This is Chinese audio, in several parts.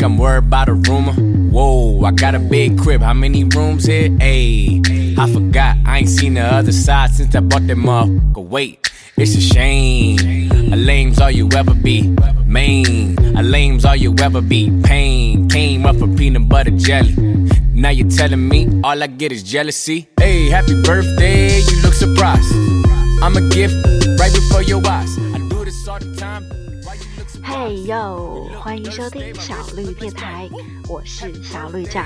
think I'm worried about a rumor? Whoa, I got a big crib. How many rooms here? Ayy, I forgot. I ain't seen the other side since I bought that motherfucker. Wait, it's a shame. A lame's all you ever be. Main, a lame's all you ever be. Pain came up for peanut butter jelly. Now you're telling me all I get is jealousy. Hey, happy birthday, you look surprised. I'm a gift right before your eyes. 嘿呦，欢迎收听小绿电台，我是小绿酱。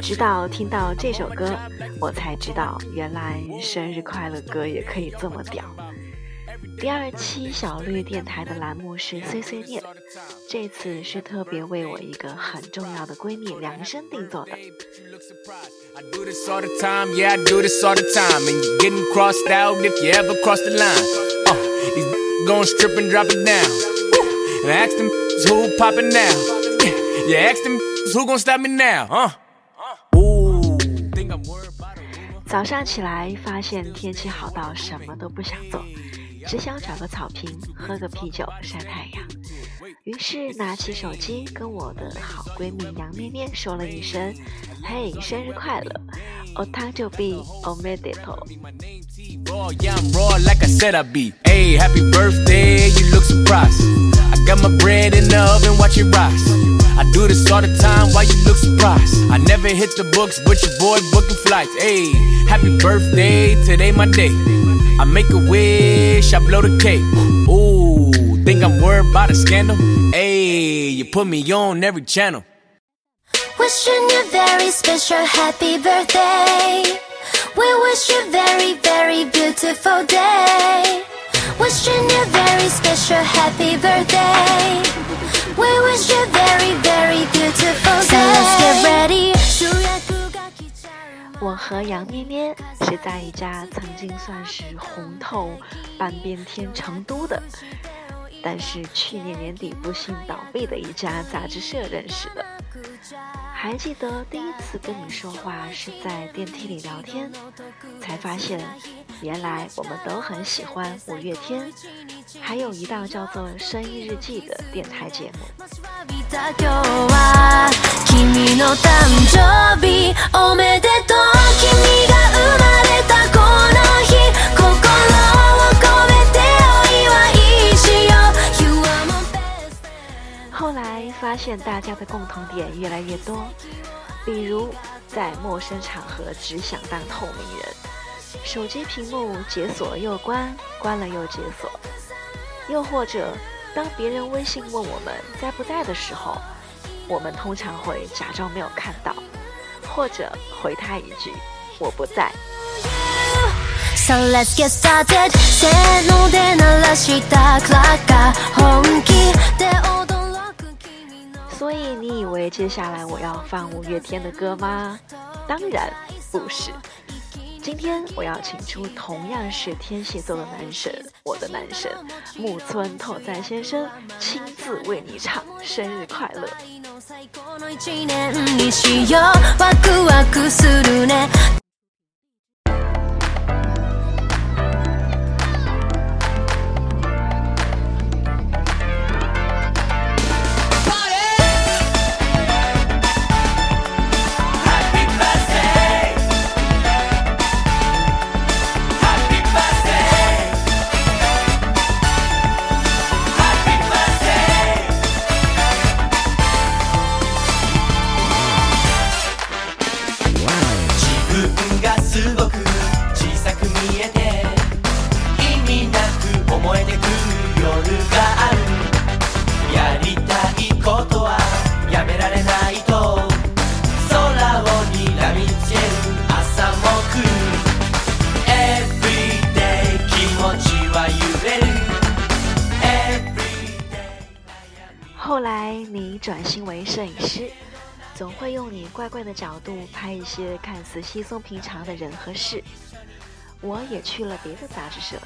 直到听到这首歌，我才知道原来生日快乐歌也可以这么屌。第二期小绿电台的栏目是碎碎念，这次是特别为我一个很重要的闺蜜量身定做的。Uh? 早上起来发现天气好到什么都不想做，只想找个草坪喝个啤酒晒太阳。于是拿起手机跟我的好闺蜜杨咩咩说了一声：“嘿，生日快乐！お誕生日おめでと do this all the time, why you look surprised? I never hit the books, but your boy booking flights. Hey, happy birthday, today my day. I make a wish, I blow the cake. Ooh, think I'm worried about a scandal? Hey, you put me on every channel. Wishing you very special happy birthday. We wish you very, very beautiful day. Wishing you very special happy birthday. We wish you very, 我和杨咩咩是在一家曾经算是红透半边天成都的，但是去年年底不幸倒闭的一家杂志社认识的。还记得第一次跟你说话是在电梯里聊天，才发现原来我们都很喜欢五月天，还有一档叫做《生意日记》的电台节目。后来发现大家的共同点越来越多，比如在陌生场合只想当透明人，手机屏幕解锁又关，关了又解锁，又或者当别人微信问我们在不在的时候，我们通常会假装没有看到，或者回他一句我不在。 So let's get started せーので鳴らしたクラッカー本気で驚く君の所以你以为接下来我要放五月天的歌吗？当然不是。 今天我要请出同样是天蝎座的男神，我的男神木村拓哉先生亲自为你唱生日快乐。转型为摄影师，总会用你怪怪的角度拍一些看似稀松平常的人和事。我也去了别的杂志社，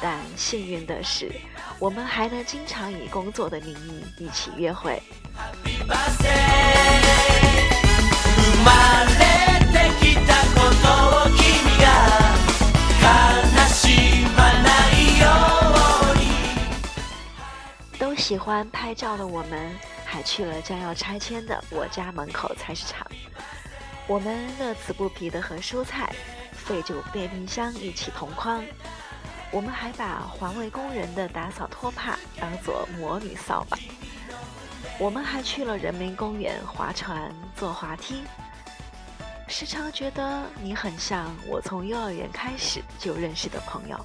但幸运的是，我们还能经常以工作的名义一起约会。都喜欢拍照的我们。还去了将要拆迁的我家门口菜市场。我们乐此不疲地和蔬菜、废旧电冰箱一起同框。我们还把环卫工人的打扫拖把当做魔女扫把。我们还去了人民公园划船、坐滑梯。时常觉得你很像我从幼儿园开始就认识的朋友。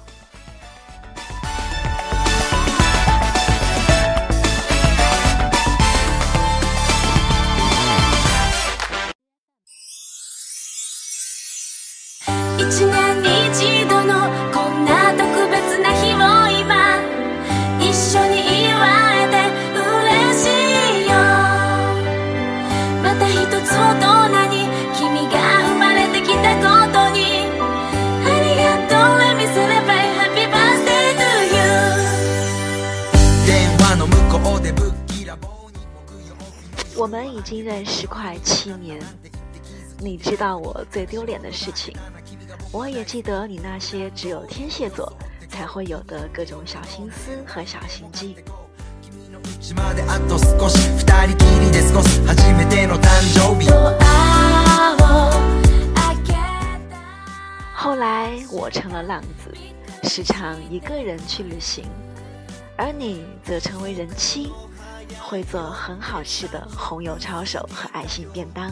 我们已经认识快七年，你知道我最丢脸的事情，我也记得你那些只有天蝎座才会有的各种小心思和小心机。日まであと少し二人きりで過ごす初めての誕生日ドアを開けた后来我成了浪子，时常一个人去旅行，而你则成为人妻，会做很好吃的红油抄手和爱心便当。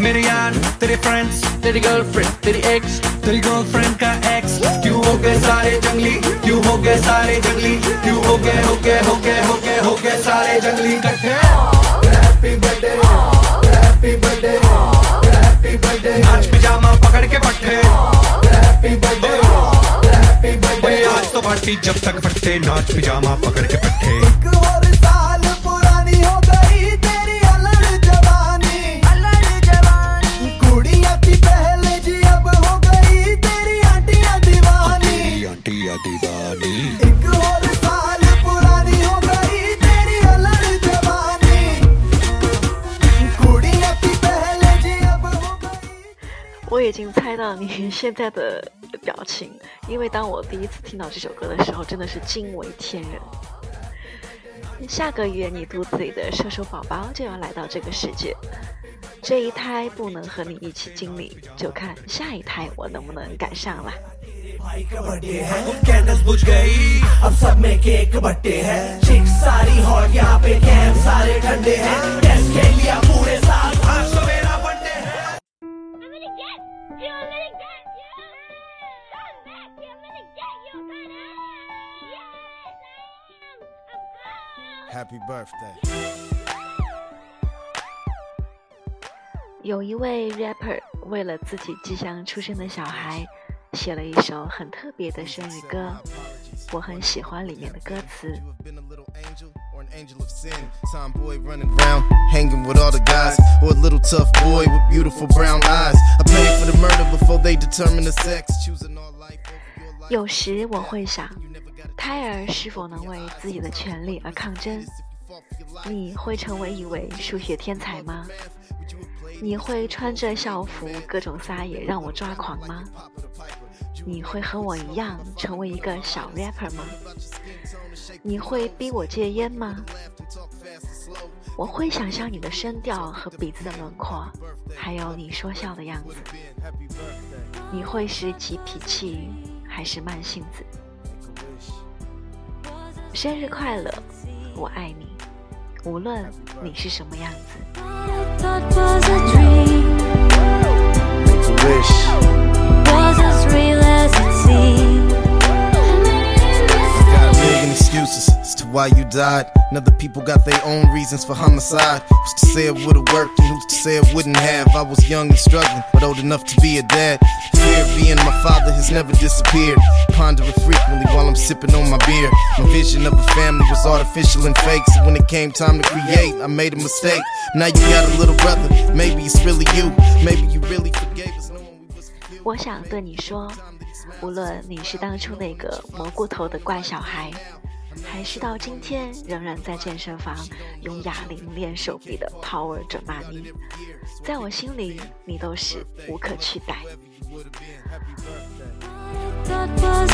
मेरे यार, तेरे फ्रेंड्स तेरी गर्लफ्रेंड तेरी एक्स तेरी गर्लफ्रेंड का एक्स क्यों हो गए सारे जंगली? क्यों हो गए सारे जंगली? क्यों हो गए हो गए हो गए हो गए हो गए सारे जंगली इकट्ठे? Happy birthday happy birthday happy birthday पिजामा पकड़ के पट्टे। हैप्पी बर्थडे हैप्पी बर्थडे आज तो पार्टी जब तक फटते, नाच पिजामा पकड़ के पट्टे। 我已经猜到你现在的表情，因为当我第一次听到这首歌的时候，真的是惊为天人。下个月你肚子里的射手宝宝就要来到这个世界，这一胎不能和你一起经历，就看下一胎我能不能赶上了。भाई का बर्थडे है कैंडल्स बुझ गई अब सब में केक बट्टे हैं चिक सारी हॉट यहाँ पे कैंप सारे ठंडे हैं टेस्ट खेल लिया पूरे साल आज तो मेरा बर्थडे है I'm gonna get you, I'm gonna get you. Come back here, I'm gonna get you, Connor. Yes, I am. I'm proud. Happy birthday. 有一位 rapper 为了自己即将出生的小孩， 写了一首很特别的生日歌，我很喜欢里面的歌词。You have been a little angel or an angel of sin. Tomboy running around, hanging with all the guys. Or a little tough boy with beautiful brown eyes. I paid for the murder before they determine the sex. Choosing all life over your life. 有时我会想，胎儿是否能为自己的权利而抗争？你会成为一位数学天才吗？你会穿着校服各种撒野让我抓狂吗？你会和我一样成为一个小 rapper 吗？你会逼我戒烟吗？我会想象你的声调和鼻子的轮廓，还有你说笑的样子。你会是急脾气还是慢性子？生日快乐，我爱你，无论你是什么样子。why you died. And other people got their own reasons for homicide. Who's to say it would've worked and who's to say it wouldn't have? I was young and struggling, but old enough to be a dad. The fear of being my father has never disappeared. Ponder it frequently while I'm sipping on my beer. My vision of a family was artificial and fake. So when it came time to create, I made a mistake. Now you got a little brother. Maybe it's really you. Maybe you really forgave us. knowing we was confused. 我想对你说，无论你是当初那个蘑菇头的怪小孩， 还是到今天仍然在健身房用哑铃练手臂的 Power 准妈咪，在我心里你都是无可取代。That was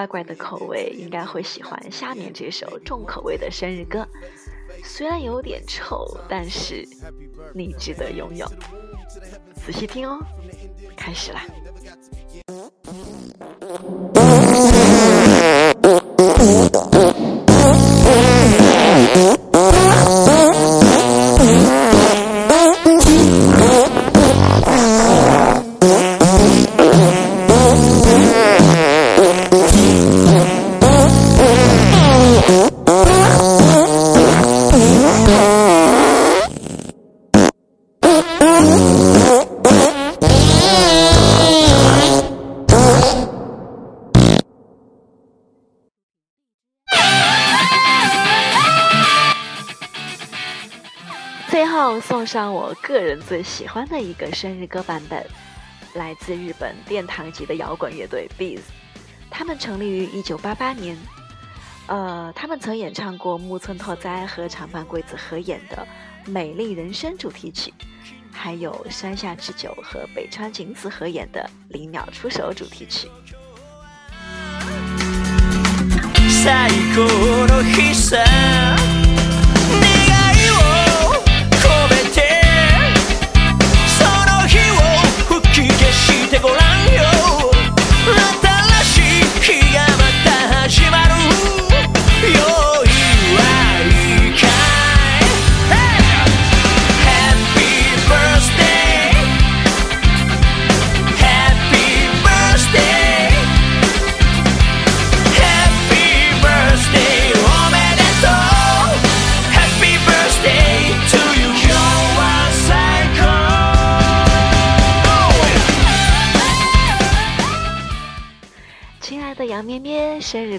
怪怪的口味，应该会喜欢下面这首重口味的生日歌。虽然有点臭，但是你值得拥有。仔细听哦，开始啦！送上我个人最喜欢的一个生日歌版本，来自日本殿堂级的摇滚乐队 Bees，他们成立于1988年。呃，他们曾演唱过木村拓哉和长坂贵子合演的《美丽人生》主题曲，还有山下智久和北川景子合演的《零秒出手》主题曲。最高の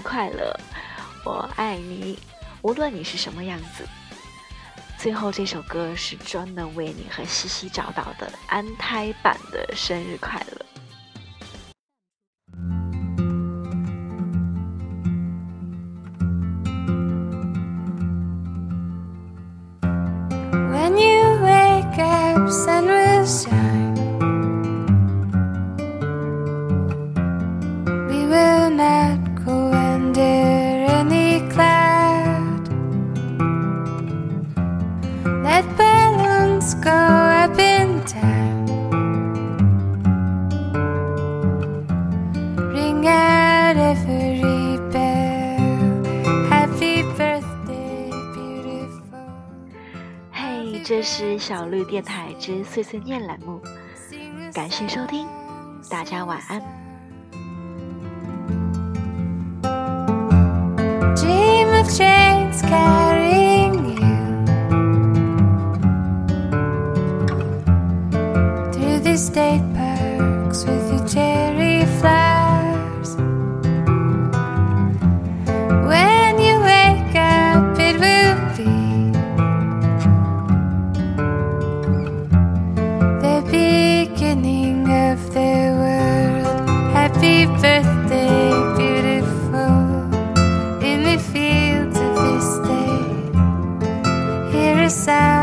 快乐！我爱你，无论你是什么样子。最后这首歌是专门为你和西西找到的安胎版的生日快乐。Let balloons go up and down. Ring out every bell. Happy birthday, beautiful. 嘿，这是小绿电台之碎碎念栏目，感谢收听，大家晚安。sad.